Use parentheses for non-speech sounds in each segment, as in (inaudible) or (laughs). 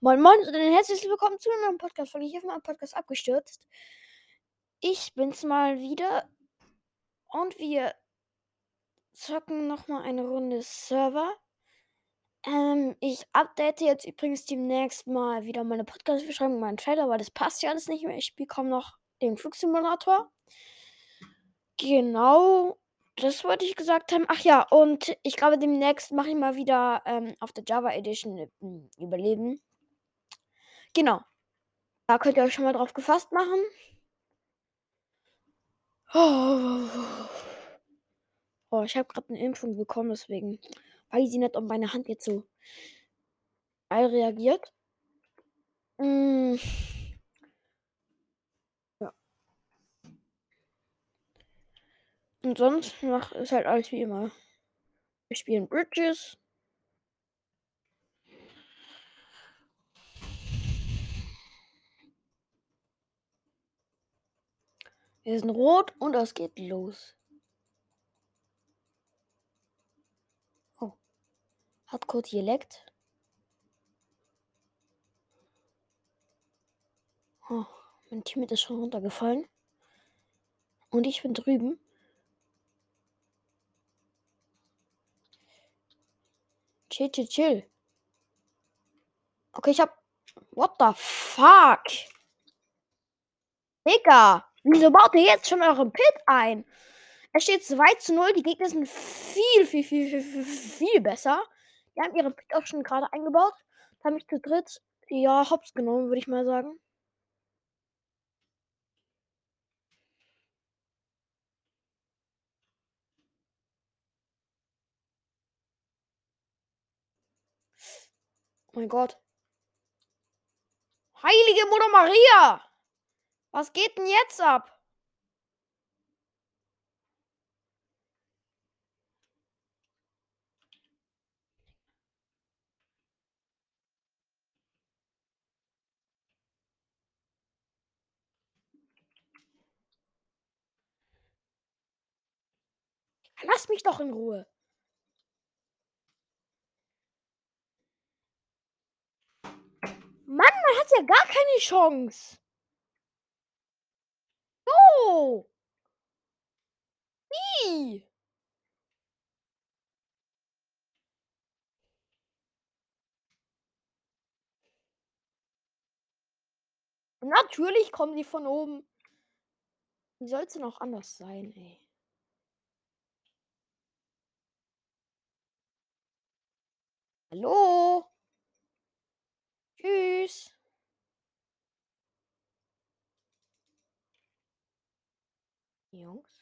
Moin Moin und herzlich willkommen zu einem neuen Podcast von Ich habe meinen Podcast abgestürzt. Ich bin's mal wieder und wir zocken nochmal eine Runde Server. Ähm, ich update jetzt übrigens demnächst mal wieder meine Podcast-Beschreibung, meinen Trailer, weil das passt ja alles nicht mehr. Ich kaum noch den Flugsimulator. Genau, das wollte ich gesagt haben. Ach ja, und ich glaube, demnächst mache ich mal wieder ähm, auf der Java Edition äh, Überleben. Genau. Da könnt ihr euch schon mal drauf gefasst machen. Oh, oh ich habe gerade eine Impfung bekommen, deswegen weiß ich nicht, ob meine Hand jetzt so geil reagiert. Mm. Ja. Und sonst macht es halt alles wie immer. Wir spielen Bridges. Wir sind rot und es geht los. Oh. Hat Code geleckt. Oh, mein Teammate ist schon runtergefallen. Und ich bin drüben. Chill, chill, chill. Okay, ich hab. What the fuck? Digga! Wieso baut ihr jetzt schon euren Pit ein? Es steht 2 zu 0. Die Gegner sind viel, viel, viel, viel, viel, viel besser. Die haben ihren Pit auch schon gerade eingebaut. Da habe ich zu dritt, ja, hops genommen, würde ich mal sagen. Oh mein Gott. Heilige Mutter Maria! Was geht denn jetzt ab? Lass mich doch in Ruhe. Mann, man hat ja gar keine Chance. So. Wie? Natürlich kommen die von oben. Wie soll es denn auch anders sein, ey? Hallo? Tschüss. Jungs.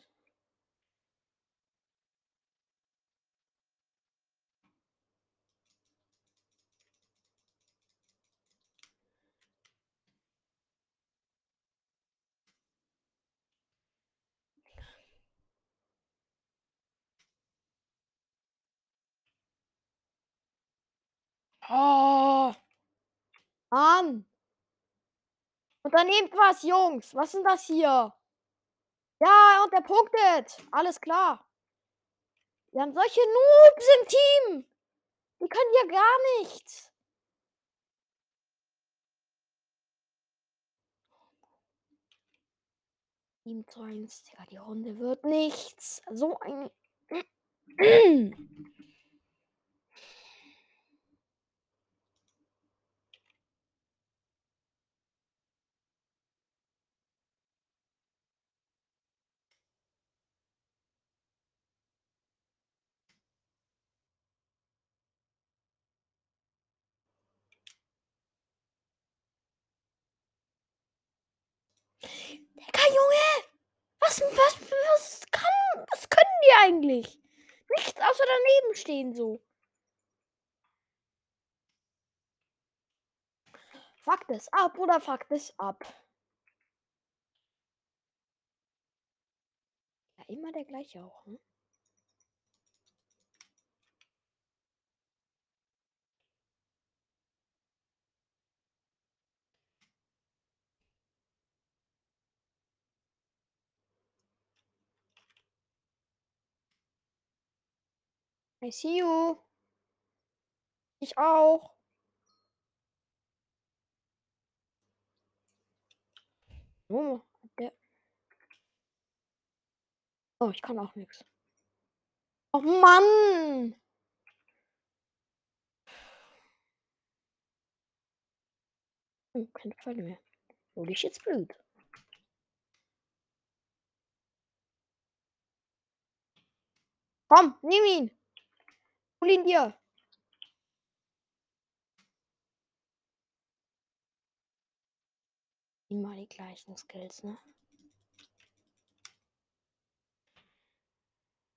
Oh. Mann. Unternehmt was, Jungs. Was denn das hier? Ja, und der punktet. Alles klar. Wir haben solche Noobs im Team. Die können ja gar nichts. Team zu 1. Digga, die Runde wird nichts. So ein. (clears throat) Digga, Junge! Was, was, was kann, was können die eigentlich? Nichts außer daneben stehen so. Fuck das ab oder fuck das ab. Ja, immer der gleiche auch, ne? I see you. Ich auch. Oh, der. Oh, ich kann auch nichts. Oh Mann! Hm, keine Pfeile mehr. Oh, Hol ich jetzt Blut. Komm, nimm ihn! Hol ihn dir! Immer die gleichen Skills, ne?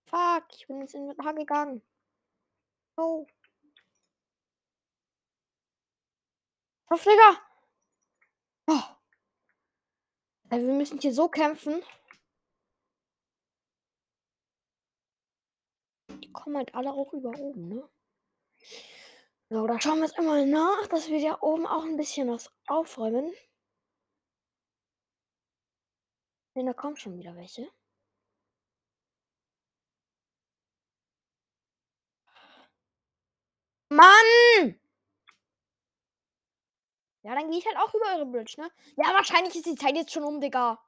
Fuck, ich bin ins Inventar gegangen. Oh. Verpfleger! Oh. Also wir müssen hier so kämpfen. Die kommen halt alle auch über oben, ne? So, da schauen wir jetzt immer nach, dass wir ja oben auch ein bisschen was aufräumen. Denn da kommen schon wieder welche. Mann! Ja, dann gehe ich halt auch über eure Bridge, ne? Ja, wahrscheinlich ist die Zeit jetzt schon um, Digga.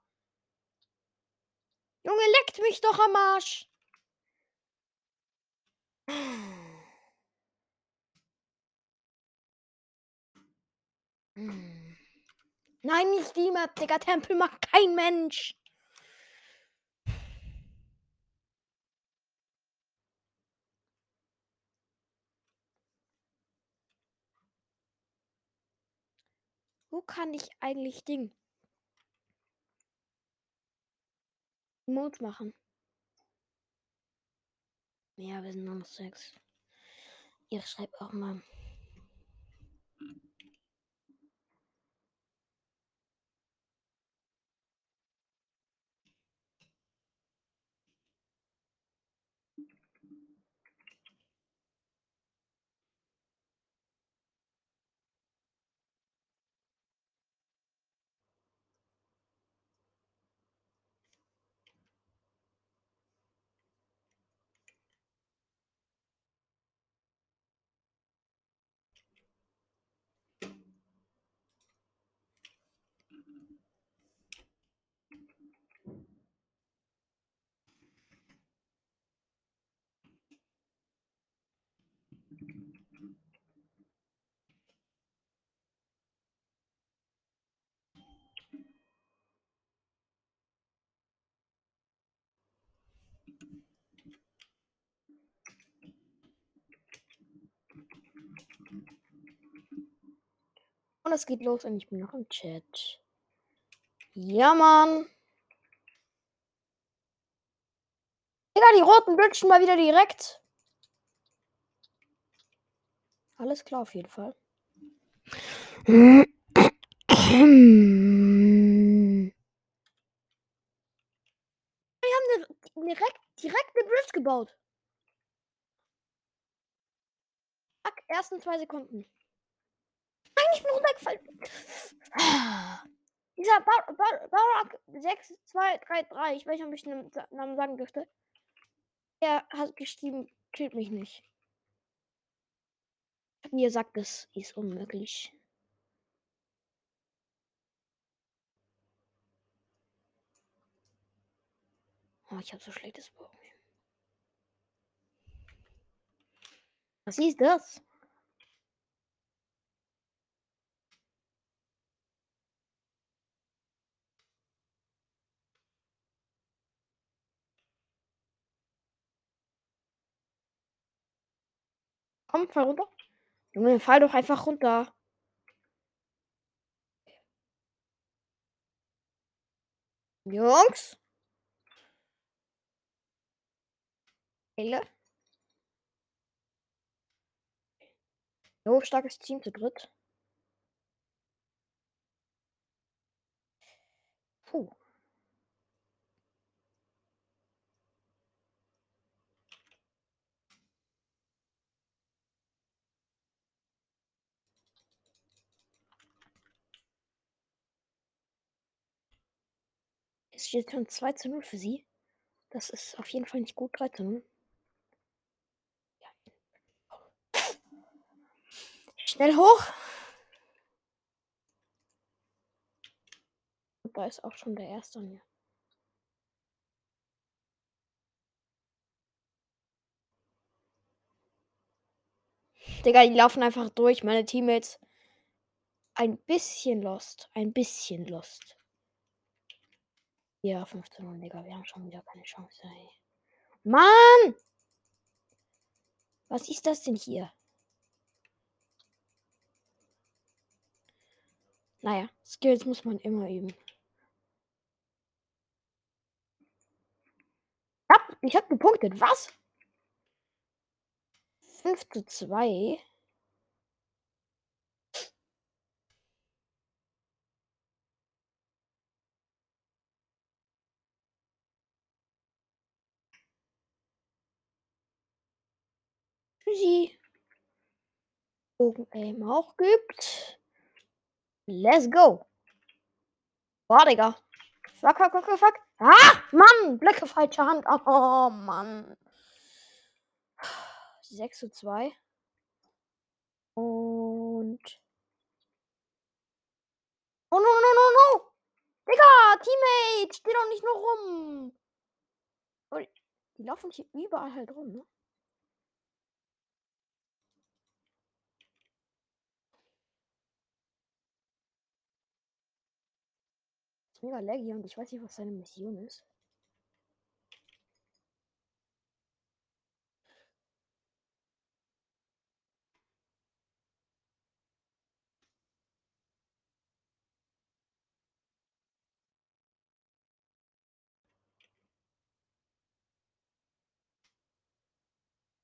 Junge, leckt mich doch am Arsch. (sighs) Nein, nicht die Map, Digga. Tempel macht kein Mensch. Wo kann ich eigentlich Ding? Mode machen. Ja, wir sind noch sechs. Ihr schreibt auch mal. Und es geht los und ich bin noch im Chat. Ja, Mann. Digga, die roten bridgen mal wieder direkt. Alles klar auf jeden Fall. (clears throat) (clears throat) Wir haben direkt, direkt eine Bridge gebaut. Zack, ersten zwei Sekunden. Nein, ich bin runtergefallen. (sighs) Dieser Bar Bar Barack 6, 2, 3, 3, ich weiß nicht, ob ich den Namen sagen dürfte. Er hat geschrieben, killt mich nicht. Mir gesagt, das ist unmöglich. Oh, ich habe so schlechtes Bogen. Was ist das? Komm, fall runter. Junge, fall doch einfach runter. Jungs? Hele. Jo, starkes Team zu dritt. Puh. Es steht schon 2 zu 0 für sie. Das ist auf jeden Fall nicht gut. 3 zu 0. Schnell hoch. Da ist auch schon der erste mir. Digga, die laufen einfach durch. Meine Teammates ein bisschen lost. Ein bisschen lost. Ja, 15 Uhr, Digga. Wir haben schon wieder keine Chance, ey. Mann! Was ist das denn hier? Naja, Skills muss man immer üben. Hab, ich hab gepunktet. Was? 5 zu 2. Tschüssi. Bogen auch gibt. Let's go. Boah, Digga. Fuck, fuck, fuck, fuck. Ah, Mann. Blicke falsche Hand. Oh, Mann. 6 zu 2. Und. Oh, no, no, no, no. Digga, Teammate. Steh doch nicht nur rum. Die laufen hier überall halt rum, ne? Mega laggy und ich weiß nicht, was seine Mission ist.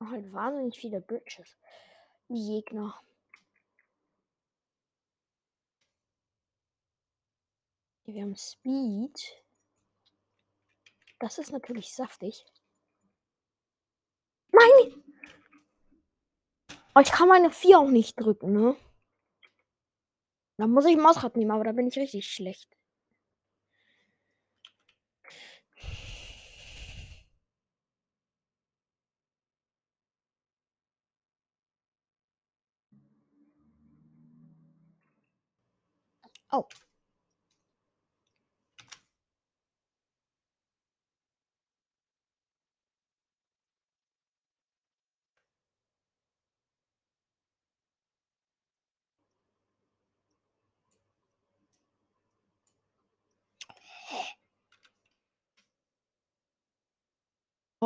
halt wahnsinnig viele Bridges. Die Gegner. Wir haben Speed. Das ist natürlich saftig. Nein! Oh, ich kann meine 4 auch nicht drücken, ne? Da muss ich Mausrad nehmen, aber da bin ich richtig schlecht. Oh.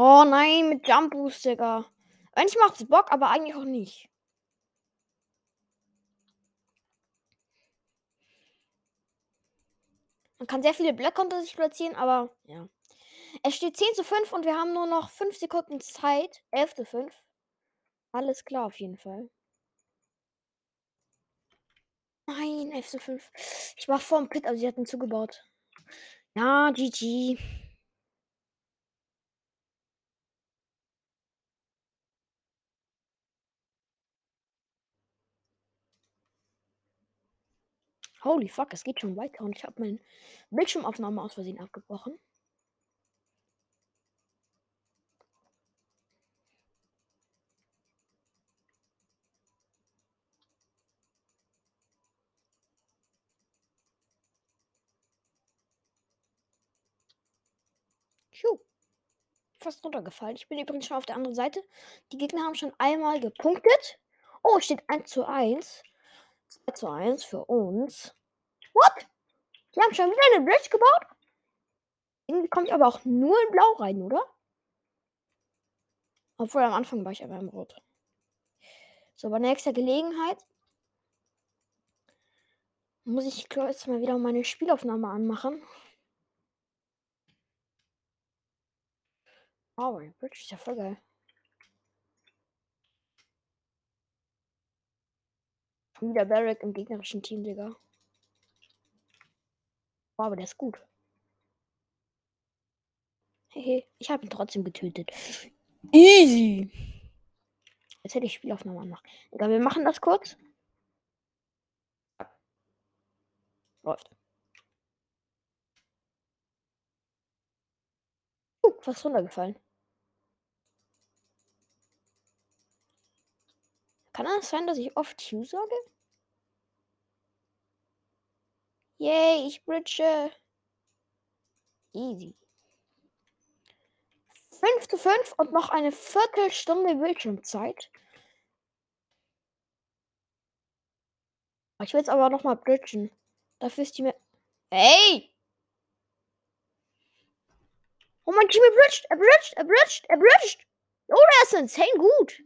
Oh nein, mit Jump Boost, Digga. Eigentlich macht's Bock, aber eigentlich auch nicht. Man kann sehr viele Blöcke unter sich platzieren, aber ja. Es steht 10 zu 5 und wir haben nur noch 5 Sekunden Zeit. 11 zu 5. Alles klar auf jeden Fall. Nein, 11 zu 5. Ich war vor dem Pit, aber sie hatten zugebaut. Ja, GG. Holy fuck, es geht schon weiter und ich habe meine Bildschirmaufnahme aus Versehen abgebrochen. Tschuh. Fast runtergefallen. Ich bin übrigens schon auf der anderen Seite. Die Gegner haben schon einmal gepunktet. Oh, steht 1 zu 1. 2 zu 1 für uns. What? Die haben schon wieder eine Bridge gebaut? Irgendwie kommt aber auch nur in Blau rein, oder? Obwohl am Anfang war ich aber im Rot. So, bei nächster Gelegenheit muss ich jetzt mal wieder meine Spielaufnahme anmachen. Oh, die Bridge ist ja voll geil. Wieder Barrack im gegnerischen Team, Digga. Oh, aber der ist gut. Hehe, ich habe ihn trotzdem getötet. Easy. Jetzt hätte ich Spielaufnahme anmachen. Egal, wir machen das kurz. Läuft. Uh, fast runtergefallen. Kann es das sein, dass ich oft Q sage? Yay, ich bridge. Easy. 5 zu 5 und noch eine Viertelstunde Bildschirmzeit. Ich will jetzt aber noch mal bridgen. Dafür ist die mir. Hey! Oh mein Team, er bridged, er bridged, er bridged, er bridged. Oh, der ist insane gut.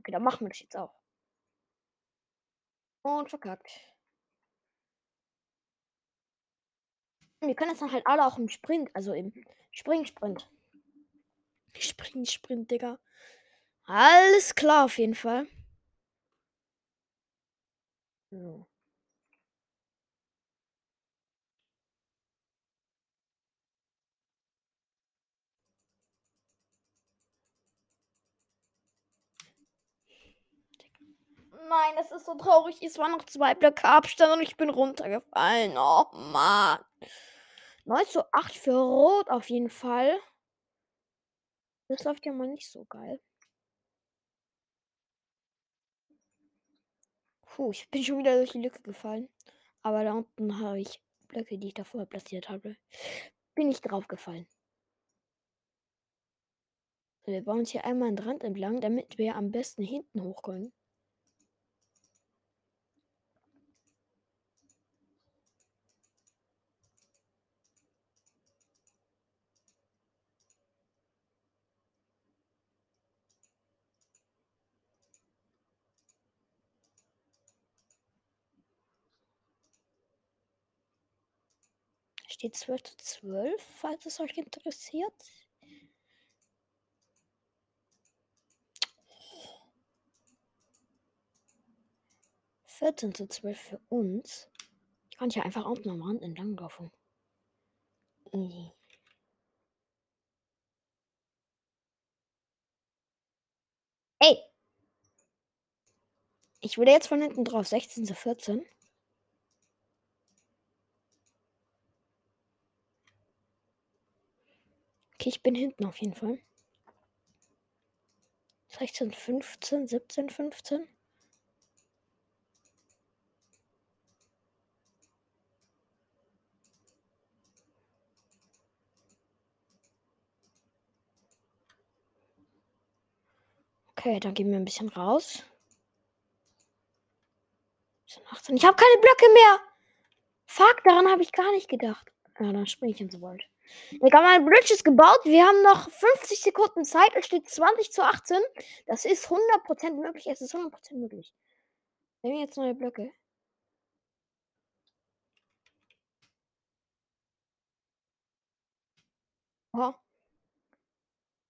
Okay, dann machen wir das jetzt auch. Und verkackt. Wir können das dann halt alle auch im Sprint, also im Spring-Sprint. Spring-Sprint, Digga. Alles klar auf jeden Fall. So. Nein, das ist so traurig. Es waren noch zwei Blöcke Abstand und ich bin runtergefallen. Oh Mann. 9 zu 8 für Rot auf jeden Fall. Das läuft ja mal nicht so geil. Puh, ich bin schon wieder durch die Lücke gefallen. Aber da unten habe ich Blöcke, die ich davor platziert habe. Bin ich drauf gefallen. Wir bauen uns hier einmal einen Rand entlang, damit wir am besten hinten hoch können. Steht 12 zu 12, falls es euch interessiert. Vierzehn zu zwölf für uns. Ich kann hier einfach am Rand entlang laufen. Easy. Ey! Ich wurde jetzt von hinten drauf. 16 zu 14. Okay, ich bin hinten auf jeden Fall. 16, 15, 17, 15. Okay, dann gehen wir ein bisschen raus. 18. Ich habe keine Blöcke mehr. Fuck, daran habe ich gar nicht gedacht. Ja, dann springe ich ins Wald. Digga, mein Bridge ist gebaut. Wir haben noch 50 Sekunden Zeit. Es steht 20 zu 18. Das ist 100% möglich. Es ist 100% möglich. Nehmen wir jetzt neue Blöcke. Oha.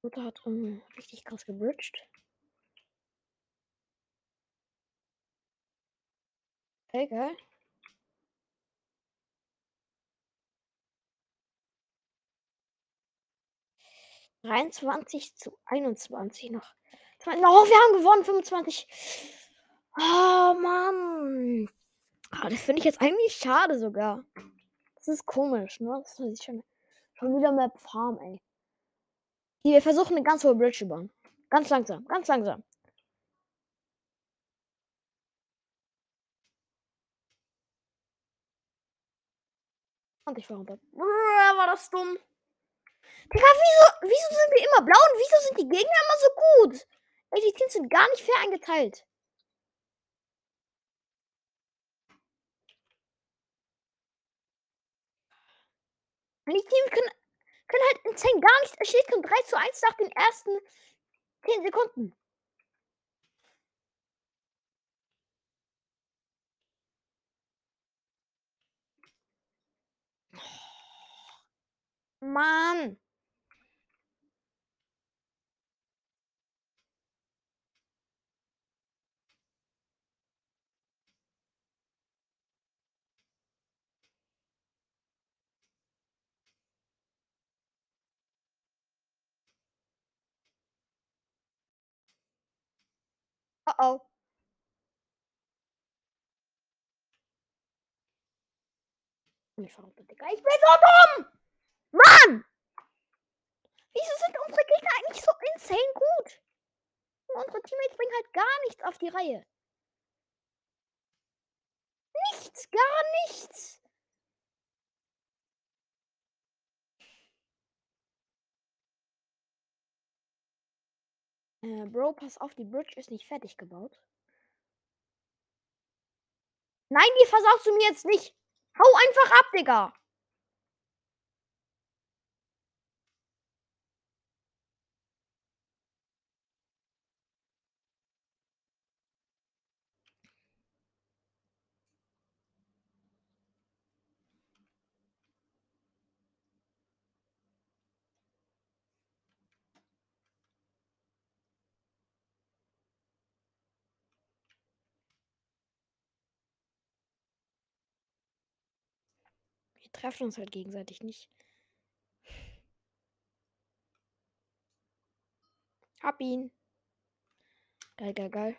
Mutter hat um, richtig krass gebridged. Okay, geil. 23 zu 21 noch. Oh, wir haben gewonnen, 25. Oh Mann. Oh, das finde ich jetzt eigentlich schade sogar. Das ist komisch, ne? Das ist schon, schon wieder Map Farm, ey. Hier, wir versuchen eine ganz hohe Bridge zu bauen. Ganz langsam, ganz langsam. Und ich war runter. War das dumm? Digga, wieso, wieso sind wir immer blau und wieso sind die Gegner immer so gut? Ey, die Teams sind gar nicht fair eingeteilt. Die Teams können, können halt in 10 gar nicht. Es steht schon 3 zu 1 nach den ersten 10 Sekunden. Mann. Oh oh. Ich verrückte Digga. Ich bin so dumm! Mann! Wieso sind unsere Gegner eigentlich so insane gut? Und unsere Teammates bringen halt gar nichts auf die Reihe. Nichts, gar nichts. Äh, Bro, pass auf, die Bridge ist nicht fertig gebaut. Nein, die versauchst du mir jetzt nicht. Hau einfach ab, Digga. Wir treffen uns halt gegenseitig nicht. Hab ihn. Geil, geil, geil.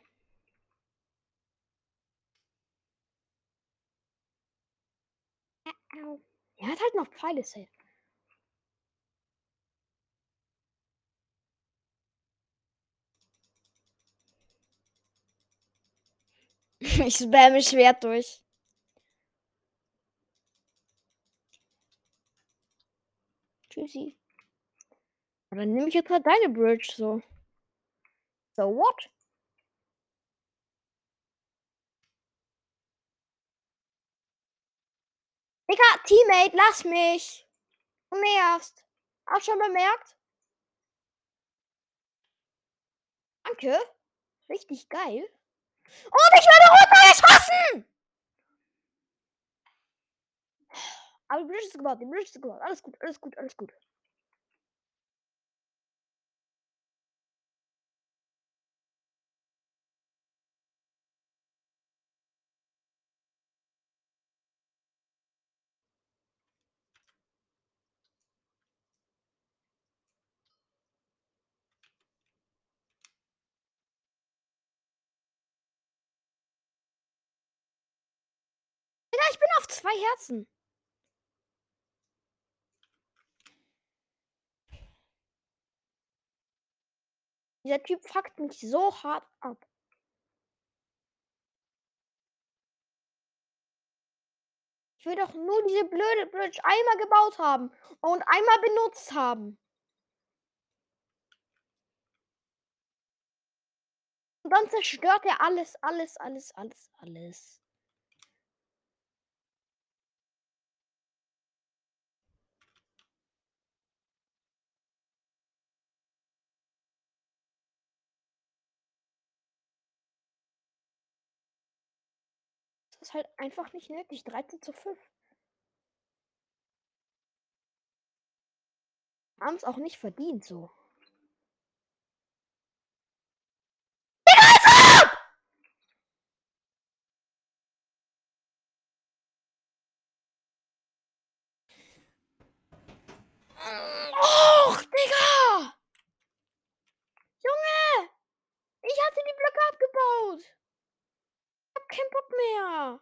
Er hat halt noch Pfeile safe. (laughs) ich spamme Schwert durch. Tschüssi. dann nehme ich jetzt halt deine Bridge so. So what? Digga, Teammate, lass mich. Du nervst. Auch schon bemerkt? Danke. Richtig geil. Und ich werde runtergeschossen! Aber Bridge ist gebaut, die Bridge gebaut. Alles gut, alles gut, alles gut. Ich bin auf zwei Herzen. Dieser Typ fuckt mich so hart ab. Ich will doch nur diese blöde Bridge einmal gebaut haben und einmal benutzt haben. Und dann zerstört er alles, alles, alles, alles, alles. Halt einfach nicht nötig. 13 zu 5. Haben es auch nicht verdient so. Och, Digga! Junge! Ich hatte die Blöcke abgebaut. Keinen Bock mehr.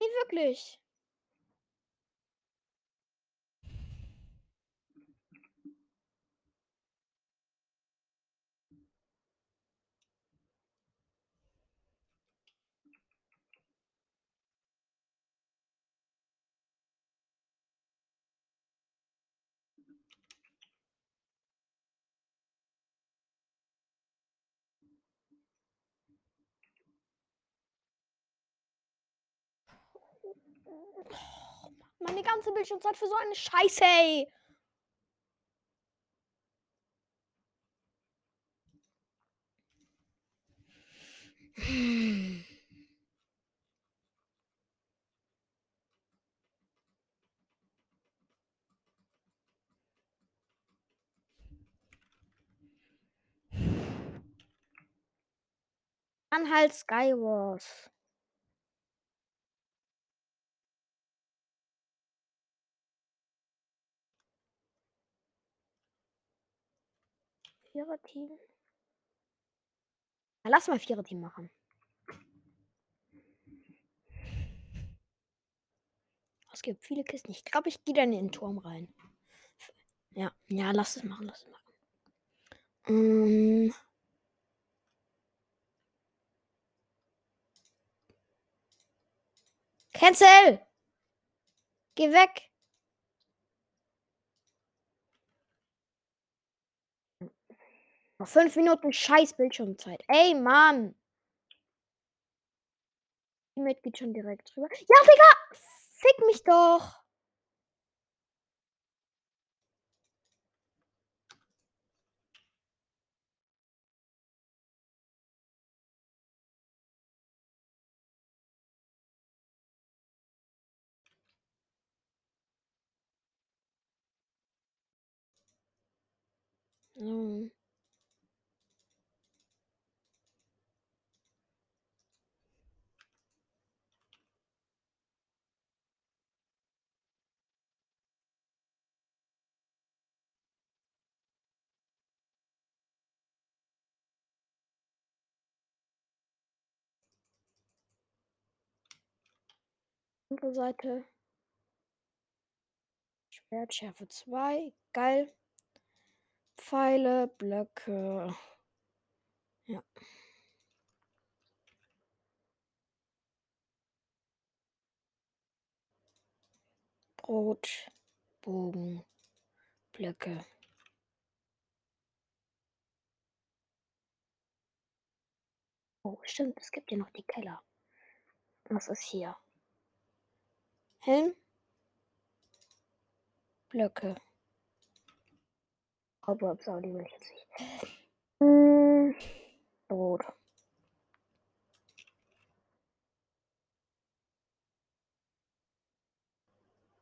Nee, wirklich. Meine ganze Bildschirmzeit für so eine Scheiße, ey. Dann halt Skywars. Vierer-Team. Na, lass mal Vierer-Team machen. Es gibt viele Kisten. Ich glaube, ich gehe dann in den Turm rein. Ja, ja, lass es machen, lass es machen. Ähm. Cancel! Geh weg! Noch fünf Minuten scheiß Bildschirmzeit. Ey, Mann. Teammate geht schon direkt drüber. Ja, Digga! Fick mich doch! Hm. Andere Seite. Schwertschärfe 2. Geil. Pfeile, Blöcke. Ja. Brot, Bogen, Blöcke. Oh, stimmt, es gibt ja noch die Keller. Was ist hier? Helm, Blöcke. Aber die will ich jetzt nicht. Hm, Brot.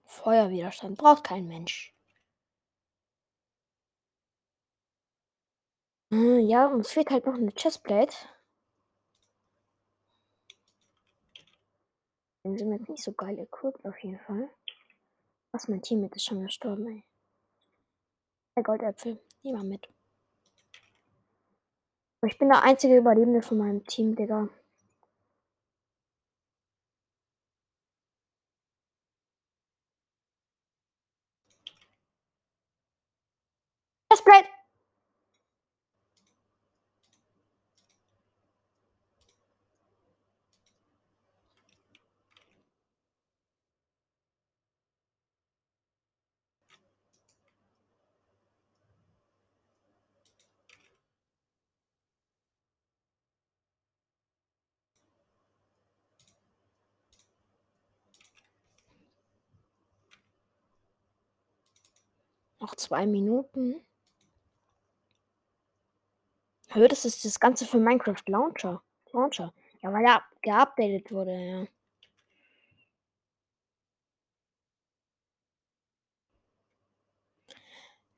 Feuerwiderstand braucht kein Mensch. Hm, ja, uns fehlt halt noch eine Chestplate. Den sind wir jetzt nicht so geil equipped auf jeden Fall. Was, mein Teammate ist schon gestorben, ey. Der Goldäpfel, die mal mit. Ich bin der einzige Überlebende von meinem Team, Digga. Chestplate! Noch zwei Minuten. Hör, das ist das Ganze für Minecraft Launcher. Launcher. Ja, weil er geupdatet wurde, ja.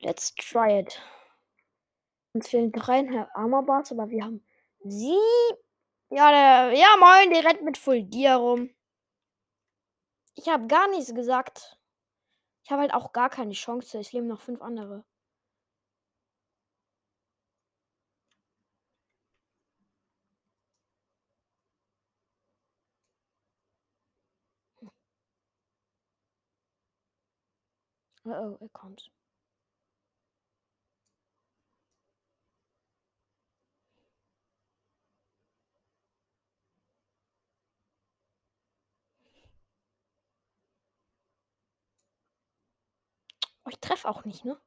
Let's try it. Uns fehlen drei Armor Bars, aber wir haben sie. Ja, der, ja, moin, der rennt mit Full Gear rum. Ich habe gar nichts gesagt. Ich habe halt auch gar keine Chance. Es leben noch fünf andere. Oh, oh, er kommt. Oh, ich treffe auch nicht, ne?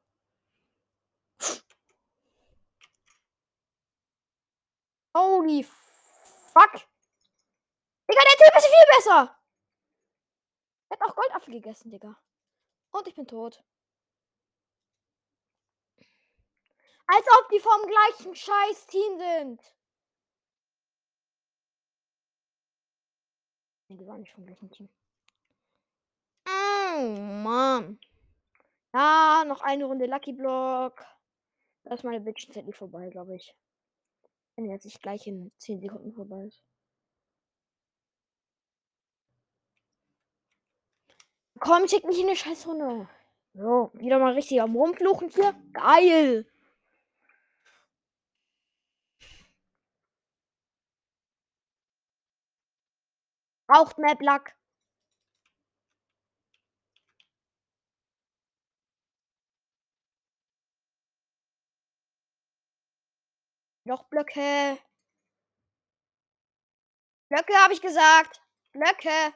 Holy fuck. Digga, der Typ ist viel besser. Er hat auch Goldapfel gegessen, Digga. Und ich bin tot. Als ob die vom gleichen Scheiß-Team sind. Nee, die waren nicht vom gleichen Team. Oh, Mann. Ja, noch eine Runde Lucky Block. Da ist meine Bitch nicht vorbei, glaube ich. Wenn jetzt nicht gleich in 10 Sekunden vorbei ist. Komm, schick mich in eine Scheißrunde. So, wieder mal richtig am Rumfluchen hier. Geil. Braucht Map Luck. Noch Blöcke. Blöcke habe ich gesagt. Blöcke.